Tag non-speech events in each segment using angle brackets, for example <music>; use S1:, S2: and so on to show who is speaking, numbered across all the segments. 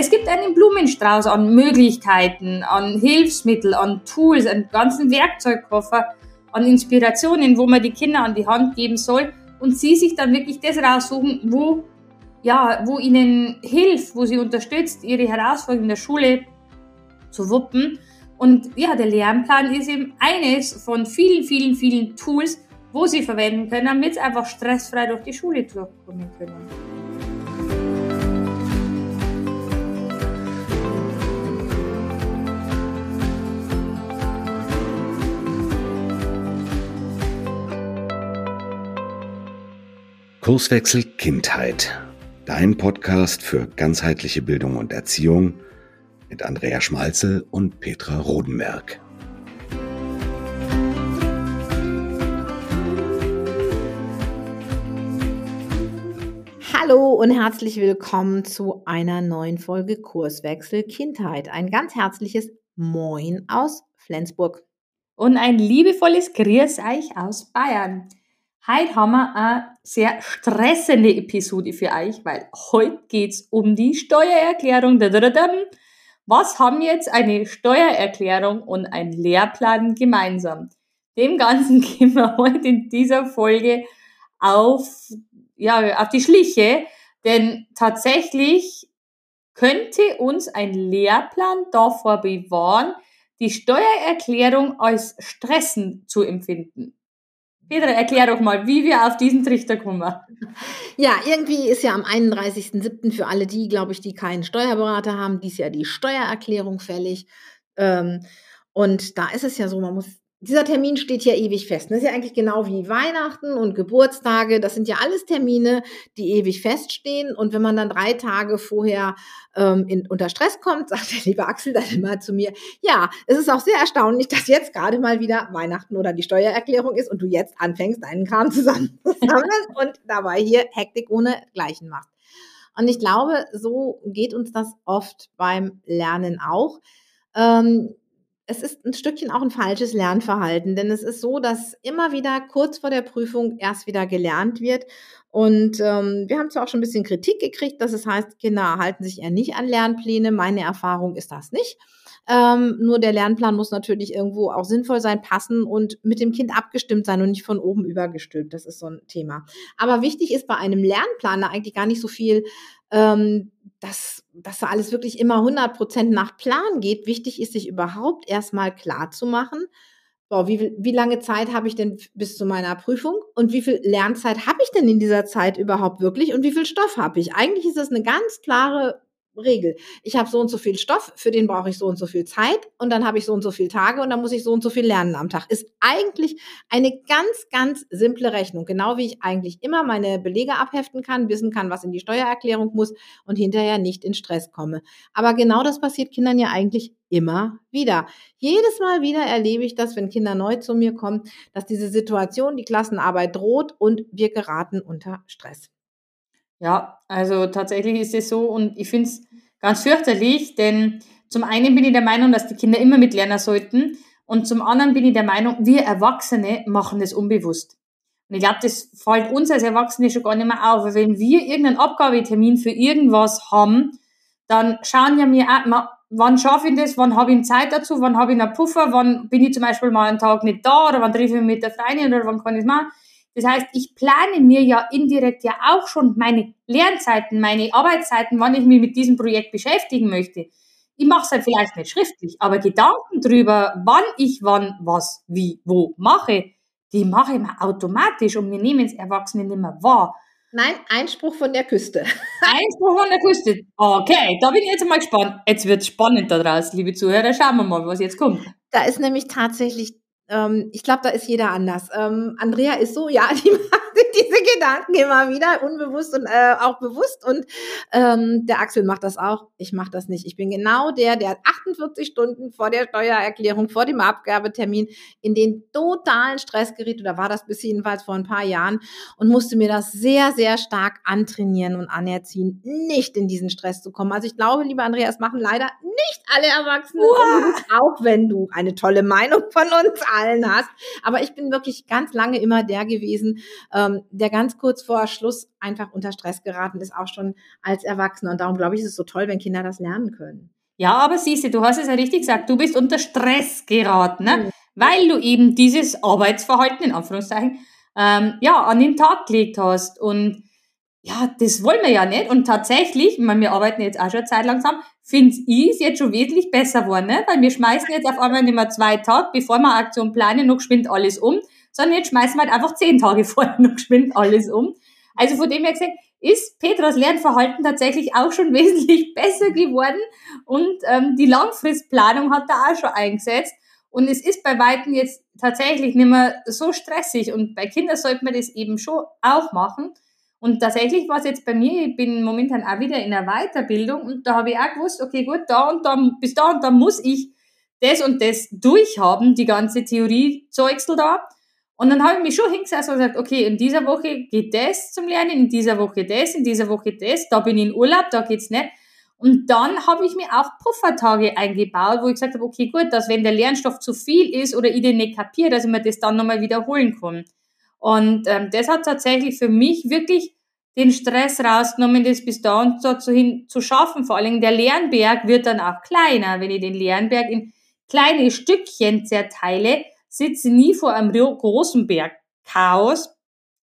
S1: Es gibt einen Blumenstrauß an Möglichkeiten, an Hilfsmitteln, an Tools, einen ganzen Werkzeugkoffer, an Inspirationen, wo man die Kinder an die Hand geben soll und sie sich dann wirklich das raussuchen, wo, ja, wo ihnen hilft, wo sie unterstützt, ihre Herausforderungen in der Schule zu wuppen. Und ja, der Lernplan ist eben eines von vielen, vielen, vielen Tools, wo sie verwenden können, damit sie einfach stressfrei durch die Schule durchkommen können.
S2: Kurswechsel Kindheit. Dein Podcast für ganzheitliche Bildung und Erziehung mit Andrea Schmalzel und Petra Rodenberg.
S3: Hallo und herzlich willkommen zu einer neuen Folge Kurswechsel Kindheit. Ein ganz herzliches Moin aus Flensburg.
S1: Und ein liebevolles Grüß euch aus Bayern. Heute haben wir eine sehr stressende Episode für euch, weil heute geht's um die Steuererklärung. Was haben jetzt eine Steuererklärung und ein Lehrplan gemeinsam? Dem Ganzen <laughs> gehen wir heute in dieser Folge auf, ja, auf die Schliche, denn tatsächlich könnte uns ein Lehrplan davor bewahren, die Steuererklärung als stressend zu empfinden. Petra, erklär doch mal, wie wir auf diesen Trichter kommen.
S3: Ja, irgendwie ist ja am 31.07. für alle die, glaube ich, die keinen Steuerberater haben, dies Jahr die Steuererklärung fällig. Ähm, und da ist es ja so, man muss dieser Termin steht ja ewig fest. Das ist ja eigentlich genau wie Weihnachten und Geburtstage. Das sind ja alles Termine, die ewig feststehen. Und wenn man dann drei Tage vorher ähm, in, unter Stress kommt, <laughs> sagt der liebe Axel dann immer zu mir, ja, es ist auch sehr erstaunlich, dass jetzt gerade mal wieder Weihnachten oder die Steuererklärung ist und du jetzt anfängst, deinen Kram zusammen <laughs> und dabei hier Hektik ohne Gleichen machst. Und ich glaube, so geht uns das oft beim Lernen auch. Ähm, es ist ein Stückchen auch ein falsches Lernverhalten, denn es ist so, dass immer wieder kurz vor der Prüfung erst wieder gelernt wird. Und ähm, wir haben zwar auch schon ein bisschen Kritik gekriegt, dass es heißt, Kinder halten sich eher nicht an Lernpläne. Meine Erfahrung ist das nicht. Ähm, nur der Lernplan muss natürlich irgendwo auch sinnvoll sein, passen und mit dem Kind abgestimmt sein und nicht von oben übergestülpt. Das ist so ein Thema. Aber wichtig ist bei einem Lernplan eigentlich gar nicht so viel ähm, dass, dass da alles wirklich immer 100 Prozent nach Plan geht. Wichtig ist, sich überhaupt erstmal klar zu machen, boah, wie, wie lange Zeit habe ich denn bis zu meiner Prüfung und wie viel Lernzeit habe ich denn in dieser Zeit überhaupt wirklich und wie viel Stoff habe ich? Eigentlich ist das eine ganz klare Regel. Ich habe so und so viel Stoff, für den brauche ich so und so viel Zeit und dann habe ich so und so viele Tage und dann muss ich so und so viel lernen am Tag. Ist eigentlich eine ganz, ganz simple Rechnung. Genau wie ich eigentlich immer meine Belege abheften kann, wissen kann, was in die Steuererklärung muss und hinterher nicht in Stress komme. Aber genau das passiert Kindern ja eigentlich immer wieder. Jedes Mal wieder erlebe ich das, wenn Kinder neu zu mir kommen, dass diese Situation, die Klassenarbeit droht und wir geraten unter Stress.
S1: Ja, also tatsächlich ist es so und ich finde es ganz fürchterlich, denn zum einen bin ich der Meinung, dass die Kinder immer mitlernen sollten und zum anderen bin ich der Meinung, wir Erwachsene machen das unbewusst. Und ich glaube, das fällt uns als Erwachsene schon gar nicht mehr auf. Weil wenn wir irgendeinen Abgabetermin für irgendwas haben, dann schauen ja mir auch, wann schaffe ich das, wann habe ich Zeit dazu, wann habe ich einen Puffer, wann bin ich zum Beispiel mal einen Tag nicht da oder wann treffe ich mich mit der Freundin oder wann kann ich es machen. Das heißt, ich plane mir ja indirekt ja auch schon meine Lernzeiten, meine Arbeitszeiten, wann ich mich mit diesem Projekt beschäftigen möchte. Ich mache es halt vielleicht nicht schriftlich, aber Gedanken drüber, wann ich wann was wie wo mache, die mache ich mir automatisch und wir nehmen es Erwachsene nicht mehr wahr.
S3: Nein, Einspruch von der Küste. <laughs>
S1: Einspruch von der Küste. Okay, da bin ich jetzt mal gespannt. Jetzt wird spannend da draußen, liebe Zuhörer. Schauen wir mal, was jetzt kommt.
S3: Da ist nämlich tatsächlich ähm, ich glaube, da ist jeder anders. Ähm, Andrea ist so, ja, <laughs> die macht diese Gedanken immer wieder, unbewusst und äh, auch bewusst. Und ähm, der Axel macht das auch. Ich mache das nicht. Ich bin genau der, der 48 Stunden vor der Steuererklärung, vor dem Abgabetermin in den totalen Stress geriet. Oder war das bis jedenfalls vor ein paar Jahren und musste mir das sehr, sehr stark antrainieren und anerziehen, nicht in diesen Stress zu kommen. Also ich glaube, lieber Andrea, es machen leider nicht alle Erwachsenen, auch wenn du eine tolle Meinung von uns allen hast. Aber ich bin wirklich ganz lange immer der gewesen, äh, ähm, der ganz kurz vor Schluss einfach unter Stress geraten ist, auch schon als Erwachsener. Und darum glaube ich, ist es so toll, wenn Kinder das lernen können.
S1: Ja, aber siehst du, du hast es ja richtig gesagt, du bist unter Stress geraten, ne? Mhm. weil du eben dieses Arbeitsverhalten, in Anführungszeichen, ähm, ja, an den Tag gelegt hast. Und ja, das wollen wir ja nicht. Und tatsächlich, ich meine, wir arbeiten jetzt auch schon Zeit langsam, finde ich es jetzt schon wesentlich besser geworden, ne? weil wir schmeißen jetzt auf einmal nicht mehr zwei Tage, bevor wir Aktion planen, noch geschwind alles um, sondern jetzt schmeißen wir halt einfach zehn Tage <laughs> vorher noch geschwind alles um. Also von dem her gesehen, ist Petras Lernverhalten tatsächlich auch schon <laughs> wesentlich besser geworden und ähm, die Langfristplanung hat da auch schon eingesetzt. Und es ist bei Weitem jetzt tatsächlich nicht mehr so stressig und bei Kindern sollte man das eben schon auch machen. Und tatsächlich war es jetzt bei mir, ich bin momentan auch wieder in der Weiterbildung und da habe ich auch gewusst, okay, gut, da und da, bis da und da muss ich das und das durchhaben, die ganze Theorie-Zeugsel da. Und dann habe ich mich schon hingesetzt und gesagt, okay, in dieser Woche geht das zum Lernen, in dieser Woche das, in dieser Woche das, da bin ich in Urlaub, da geht's nicht. Und dann habe ich mir auch Puffertage eingebaut, wo ich gesagt habe, okay, gut, dass wenn der Lernstoff zu viel ist oder ich den nicht kapiere, dass ich mir das dann nochmal wiederholen kann. Und ähm, das hat tatsächlich für mich wirklich den Stress rausgenommen, das bis da und dazu hin zu schaffen. Vor allem der Lernberg wird dann auch kleiner. Wenn ich den Lernberg in kleine Stückchen zerteile, sitze nie vor einem großen Berg Chaos,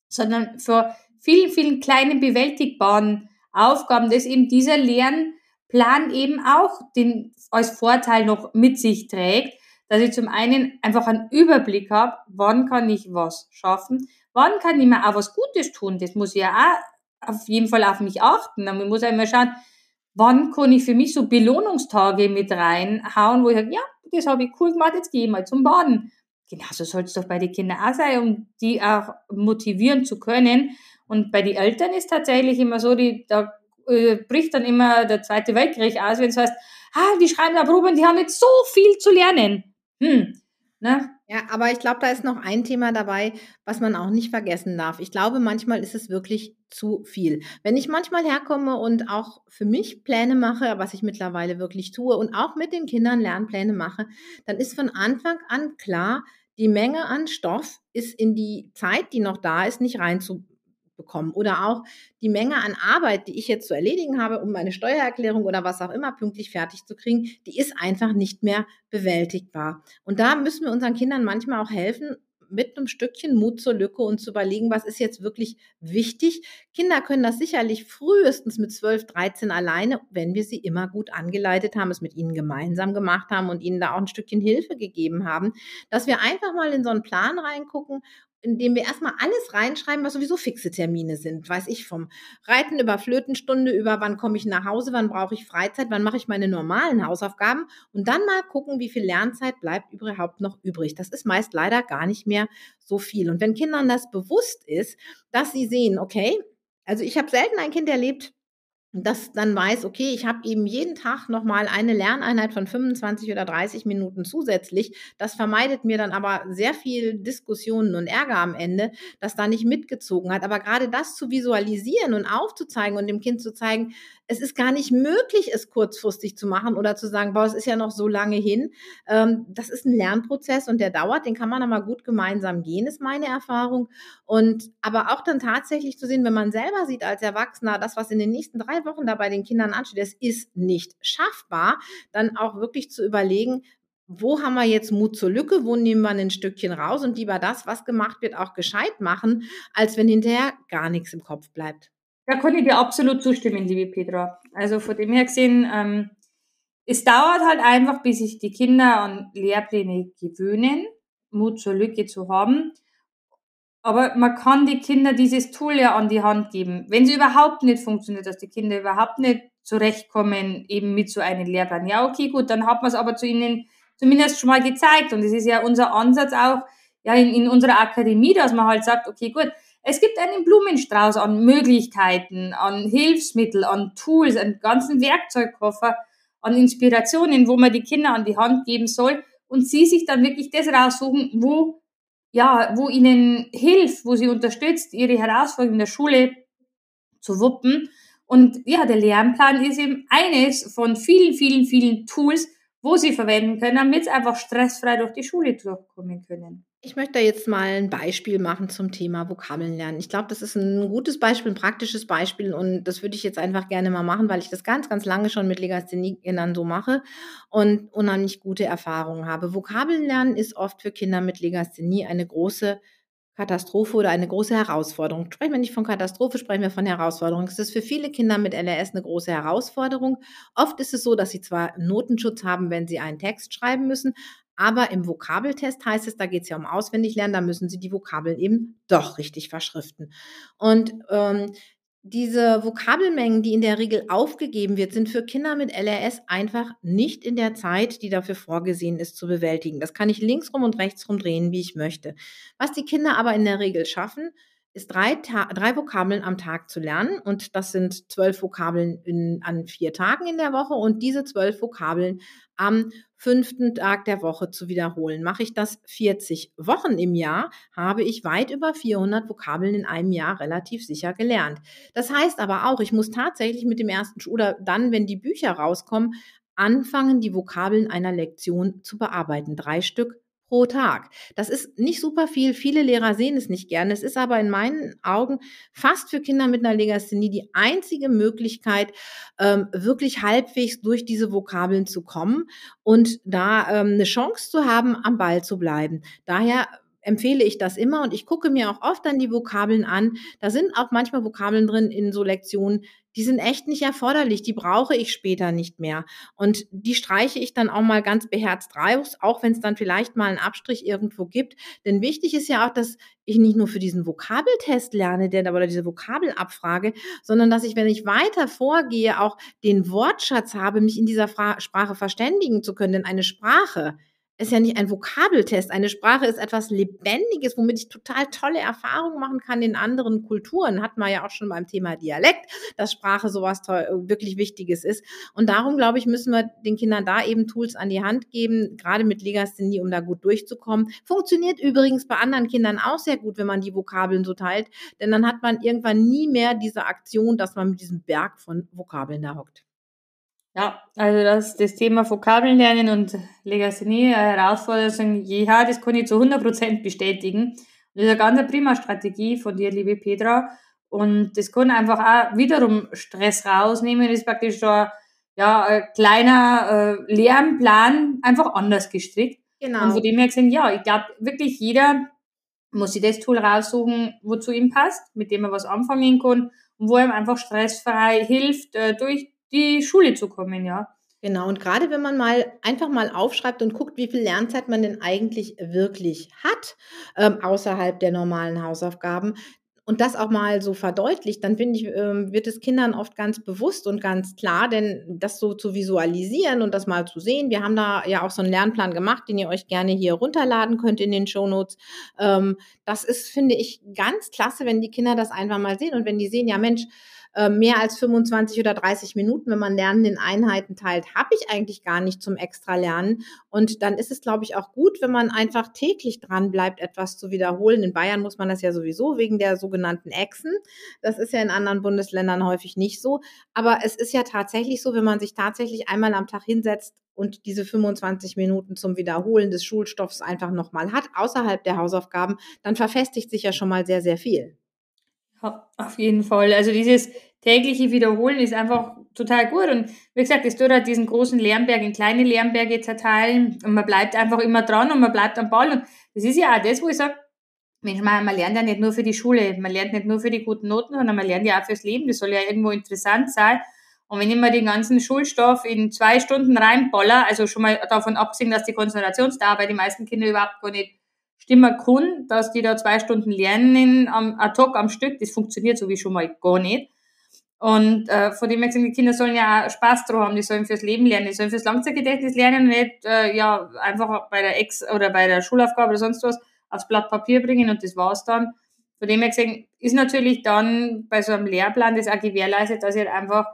S1: sondern vor vielen, vielen kleinen bewältigbaren Aufgaben, dass eben dieser Lernplan eben auch den als Vorteil noch mit sich trägt, dass ich zum einen einfach einen Überblick habe, wann kann ich was schaffen, wann kann ich mir auch was Gutes tun. Das muss ich ja auch auf jeden Fall auf mich achten. Man muss ja immer schauen, wann kann ich für mich so Belohnungstage mit reinhauen, wo ich sage, ja, das habe ich cool gemacht, jetzt gehe ich mal zum Baden. Genauso soll es doch bei den Kindern auch sein, um die auch motivieren zu können. Und bei den Eltern ist tatsächlich immer so, die, da äh, bricht dann immer der Zweite Weltkrieg aus, wenn es heißt, ah, die schreiben da Proben, die haben jetzt so viel zu lernen. Hm.
S3: Ne? Ja, aber ich glaube, da ist noch ein Thema dabei, was man auch nicht vergessen darf. Ich glaube, manchmal ist es wirklich zu viel. Wenn ich manchmal herkomme und auch für mich Pläne mache, was ich mittlerweile wirklich tue und auch mit den Kindern Lernpläne mache, dann ist von Anfang an klar, die Menge an Stoff ist in die Zeit, die noch da ist, nicht rein zu bekommen. Oder auch die Menge an Arbeit, die ich jetzt zu erledigen habe, um meine Steuererklärung oder was auch immer pünktlich fertig zu kriegen, die ist einfach nicht mehr bewältigbar. Und da müssen wir unseren Kindern manchmal auch helfen, mit einem Stückchen Mut zur Lücke und zu überlegen, was ist jetzt wirklich wichtig. Kinder können das sicherlich frühestens mit 12, 13 alleine, wenn wir sie immer gut angeleitet haben, es mit ihnen gemeinsam gemacht haben und ihnen da auch ein Stückchen Hilfe gegeben haben, dass wir einfach mal in so einen Plan reingucken indem wir erstmal alles reinschreiben, was sowieso fixe Termine sind. Weiß ich vom Reiten über Flötenstunde, über wann komme ich nach Hause, wann brauche ich Freizeit, wann mache ich meine normalen Hausaufgaben und dann mal gucken, wie viel Lernzeit bleibt überhaupt noch übrig. Das ist meist leider gar nicht mehr so viel. Und wenn Kindern das bewusst ist, dass sie sehen, okay, also ich habe selten ein Kind erlebt, das dann weiß, okay, ich habe eben jeden Tag nochmal eine Lerneinheit von 25 oder 30 Minuten zusätzlich. Das vermeidet mir dann aber sehr viel Diskussionen und Ärger am Ende, dass da nicht mitgezogen hat. Aber gerade das zu visualisieren und aufzuzeigen und dem Kind zu zeigen, es ist gar nicht möglich, es kurzfristig zu machen oder zu sagen, boah, es ist ja noch so lange hin. Ähm, das ist ein Lernprozess und der dauert, den kann man aber gut gemeinsam gehen, ist meine Erfahrung. Und aber auch dann tatsächlich zu sehen, wenn man selber sieht als Erwachsener, das, was in den nächsten drei Wochen da bei den Kindern ansteht, das ist nicht schaffbar, dann auch wirklich zu überlegen, wo haben wir jetzt Mut zur Lücke, wo nehmen wir ein Stückchen raus und lieber das, was gemacht wird, auch gescheit machen, als wenn hinterher gar nichts im Kopf bleibt.
S1: Da kann ich dir absolut zustimmen, liebe Petra. Also von dem her gesehen, ähm, es dauert halt einfach, bis sich die Kinder an Lehrpläne gewöhnen, Mut zur Lücke zu haben. Aber man kann die Kinder dieses Tool ja an die Hand geben. Wenn sie überhaupt nicht funktioniert, dass die Kinder überhaupt nicht zurechtkommen, eben mit so einem Lehrplan. Ja, okay, gut, dann hat man es aber zu ihnen zumindest schon mal gezeigt. Und das ist ja unser Ansatz auch ja, in, in unserer Akademie, dass man halt sagt, okay, gut, es gibt einen Blumenstrauß an Möglichkeiten, an Hilfsmittel, an Tools, einen ganzen Werkzeugkoffer, an Inspirationen, wo man die Kinder an die Hand geben soll und sie sich dann wirklich das raussuchen, wo, ja, wo ihnen hilft, wo sie unterstützt, ihre Herausforderungen in der Schule zu wuppen. Und ja, der Lernplan ist eben eines von vielen, vielen, vielen Tools, wo sie verwenden können, damit sie einfach stressfrei durch die Schule durchkommen können.
S3: Ich möchte da jetzt mal ein Beispiel machen zum Thema Vokabeln lernen. Ich glaube, das ist ein gutes Beispiel, ein praktisches Beispiel und das würde ich jetzt einfach gerne mal machen, weil ich das ganz, ganz lange schon mit Legasthenie-Kindern so mache und unheimlich gute Erfahrungen habe. Vokabeln lernen ist oft für Kinder mit Legasthenie eine große Katastrophe oder eine große Herausforderung. Sprechen wir nicht von Katastrophe, sprechen wir von Herausforderung. Es ist für viele Kinder mit LRS eine große Herausforderung. Oft ist es so, dass sie zwar Notenschutz haben, wenn sie einen Text schreiben müssen, aber im Vokabeltest heißt es, da geht es ja um Auswendiglernen, da müssen Sie die Vokabeln eben doch richtig verschriften. Und ähm, diese Vokabelmengen, die in der Regel aufgegeben wird, sind für Kinder mit LRS einfach nicht in der Zeit, die dafür vorgesehen ist, zu bewältigen. Das kann ich linksrum und rechtsrum drehen, wie ich möchte. Was die Kinder aber in der Regel schaffen, ist drei, drei Vokabeln am Tag zu lernen. Und das sind zwölf Vokabeln in, an vier Tagen in der Woche und diese zwölf Vokabeln am fünften Tag der Woche zu wiederholen. Mache ich das 40 Wochen im Jahr, habe ich weit über 400 Vokabeln in einem Jahr relativ sicher gelernt. Das heißt aber auch, ich muss tatsächlich mit dem ersten oder dann, wenn die Bücher rauskommen, anfangen, die Vokabeln einer Lektion zu bearbeiten. Drei Stück pro Tag. Das ist nicht super viel. Viele Lehrer sehen es nicht gerne. Es ist aber in meinen Augen fast für Kinder mit einer Legasthenie die einzige Möglichkeit, ähm, wirklich halbwegs durch diese Vokabeln zu kommen und da ähm, eine Chance zu haben, am Ball zu bleiben. Daher empfehle ich das immer und ich gucke mir auch oft dann die Vokabeln an. Da sind auch manchmal Vokabeln drin in so Lektionen, die sind echt nicht erforderlich, die brauche ich später nicht mehr. Und die streiche ich dann auch mal ganz beherzt raus, auch wenn es dann vielleicht mal einen Abstrich irgendwo gibt. Denn wichtig ist ja auch, dass ich nicht nur für diesen Vokabeltest lerne, der oder diese Vokabelabfrage, sondern dass ich, wenn ich weiter vorgehe, auch den Wortschatz habe, mich in dieser Fra Sprache verständigen zu können. Denn eine Sprache, ist ja nicht ein Vokabeltest. Eine Sprache ist etwas Lebendiges, womit ich total tolle Erfahrungen machen kann in anderen Kulturen. Hat man ja auch schon beim Thema Dialekt, dass Sprache sowas toll, wirklich Wichtiges ist. Und darum, glaube ich, müssen wir den Kindern da eben Tools an die Hand geben, gerade mit Legasthenie, um da gut durchzukommen. Funktioniert übrigens bei anderen Kindern auch sehr gut, wenn man die Vokabeln so teilt, denn dann hat man irgendwann nie mehr diese Aktion, dass man mit diesem Berg von Vokabeln da hockt.
S1: Ja, also das, das Thema Vokabeln lernen und Legasthenie, Herausforderung, ja, das kann ich zu 100% bestätigen. Das ist eine ganz prima Strategie von dir, liebe Petra. Und das kann einfach auch wiederum Stress rausnehmen. Das ist praktisch so ein, ja, ein kleiner äh, Lernplan einfach anders gestrickt. Genau. Und von dem her gesehen, ja, ich glaube wirklich jeder muss sich das Tool raussuchen, wozu ihm passt, mit dem er was anfangen kann und wo ihm einfach stressfrei hilft, äh, durch die Schule zu kommen, ja.
S3: Genau, und gerade wenn man mal einfach mal aufschreibt und guckt, wie viel Lernzeit man denn eigentlich wirklich hat, ähm, außerhalb der normalen Hausaufgaben, und das auch mal so verdeutlicht, dann finde ich, ähm, wird es Kindern oft ganz bewusst und ganz klar, denn das so zu visualisieren und das mal zu sehen. Wir haben da ja auch so einen Lernplan gemacht, den ihr euch gerne hier runterladen könnt in den Shownotes. Ähm, das ist, finde ich, ganz klasse, wenn die Kinder das einfach mal sehen und wenn die sehen, ja Mensch, ähm, mehr als 25 oder 30 Minuten, wenn man Lernen in Einheiten teilt, habe ich eigentlich gar nicht zum extra Lernen. Und dann ist es, glaube ich, auch gut, wenn man einfach täglich dran bleibt, etwas zu wiederholen. In Bayern muss man das ja sowieso wegen der sogenannten Echsen. Das ist ja in anderen Bundesländern häufig nicht so. Aber es ist ja tatsächlich so, wenn man sich tatsächlich einmal am Tag hinsetzt und diese 25 Minuten zum Wiederholen des Schulstoffs einfach nochmal hat, außerhalb der Hausaufgaben, dann verfestigt sich ja schon mal sehr, sehr viel.
S1: Auf jeden Fall. Also dieses tägliche Wiederholen ist einfach total gut. Und wie gesagt, es tut halt diesen großen Lernberg in kleine Lernberge zerteilen und man bleibt einfach immer dran und man bleibt am Ball. Und das ist ja auch das, wo ich sage, Mensch, man, man lernt ja nicht nur für die Schule, man lernt nicht nur für die guten Noten, sondern man lernt ja auch fürs Leben. Das soll ja irgendwo interessant sein. Und wenn ich mir den ganzen Schulstoff in zwei Stunden reinboller, also schon mal davon abgesehen, dass die Konzentrationsdauer bei den meisten Kindern überhaupt gar nicht stimmen kann, dass die da zwei Stunden lernen am ad hoc am Stück, das funktioniert so wie schon mal gar nicht. Und äh, von dem her gesagt, die Kinder sollen ja auch Spaß drauf haben, die sollen fürs Leben lernen, die sollen fürs Langzeitgedächtnis lernen nicht äh, ja, einfach bei der Ex- oder bei der Schulaufgabe oder sonst was aufs Blatt Papier bringen und das war's dann. Von dem her gesagt, ist natürlich dann bei so einem Lehrplan das auch gewährleistet, dass halt einfach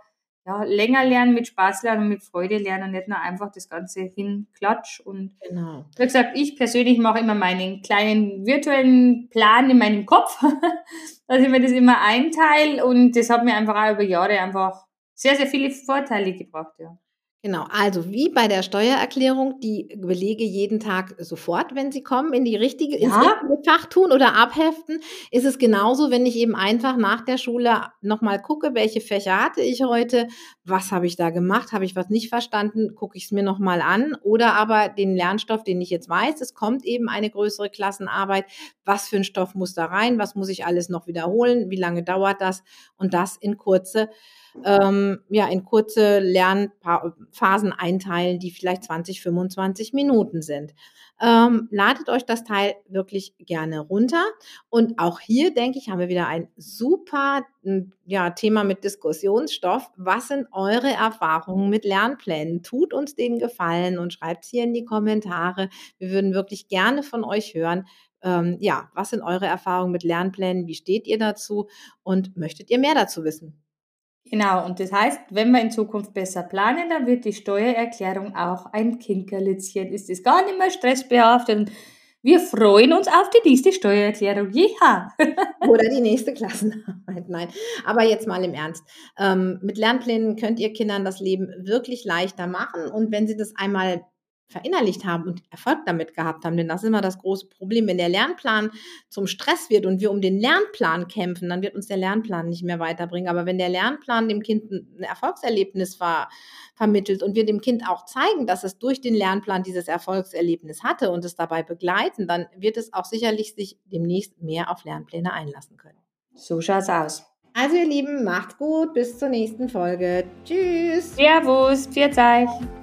S1: ja, länger lernen, mit Spaß lernen und mit Freude lernen und nicht nur einfach das Ganze hinklatsch. Und genau. wie gesagt, ich persönlich mache immer meinen kleinen virtuellen Plan in meinem Kopf, <laughs> dass ich mir das immer einteile und das hat mir einfach auch über Jahre einfach sehr, sehr viele Vorteile gebracht, ja.
S3: Genau, also wie bei der Steuererklärung die Belege jeden Tag sofort, wenn sie kommen, in die richtige, ins
S1: Ja.
S3: richtige Fach tun oder abheften, ist es genauso, wenn ich eben einfach nach der Schule nochmal gucke, welche Fächer hatte ich heute, was habe ich da gemacht, habe ich was nicht verstanden, gucke ich es mir nochmal an. Oder aber den Lernstoff, den ich jetzt weiß, es kommt eben eine größere Klassenarbeit, was für ein Stoff muss da rein, was muss ich alles noch wiederholen, wie lange dauert das? Und das in kurze ähm, ja, in kurze Lernphasen einteilen, die vielleicht 20, 25 Minuten sind. Ähm, ladet euch das Teil wirklich gerne runter. Und auch hier, denke ich, haben wir wieder ein super ja, Thema mit Diskussionsstoff. Was sind eure Erfahrungen mit Lernplänen? Tut uns den Gefallen und schreibt es hier in die Kommentare. Wir würden wirklich gerne von euch hören. Ähm, ja, was sind eure Erfahrungen mit Lernplänen? Wie steht ihr dazu? Und möchtet ihr mehr dazu wissen?
S1: Genau, und das heißt, wenn wir in Zukunft besser planen, dann wird die Steuererklärung auch ein Kinkerlitzchen. Ist es gar nicht mehr stressbehaftet wir freuen uns auf die nächste Steuererklärung. Jeha! <laughs>
S3: Oder die nächste Klassenarbeit. Nein, aber jetzt mal im Ernst. Ähm, mit Lernplänen könnt ihr Kindern das Leben wirklich leichter machen. Und wenn sie das einmal verinnerlicht haben und Erfolg damit gehabt haben, denn das ist immer das große Problem. Wenn der Lernplan zum Stress wird und wir um den Lernplan kämpfen, dann wird uns der Lernplan nicht mehr weiterbringen. Aber wenn der Lernplan dem Kind ein Erfolgserlebnis ver vermittelt und wir dem Kind auch zeigen, dass es durch den Lernplan dieses Erfolgserlebnis hatte und es dabei begleiten, dann wird es auch sicherlich sich demnächst mehr auf Lernpläne einlassen können.
S1: So schaut's aus.
S3: Also ihr Lieben, macht's gut, bis zur nächsten Folge. Tschüss.
S1: Servus, pfiat euch.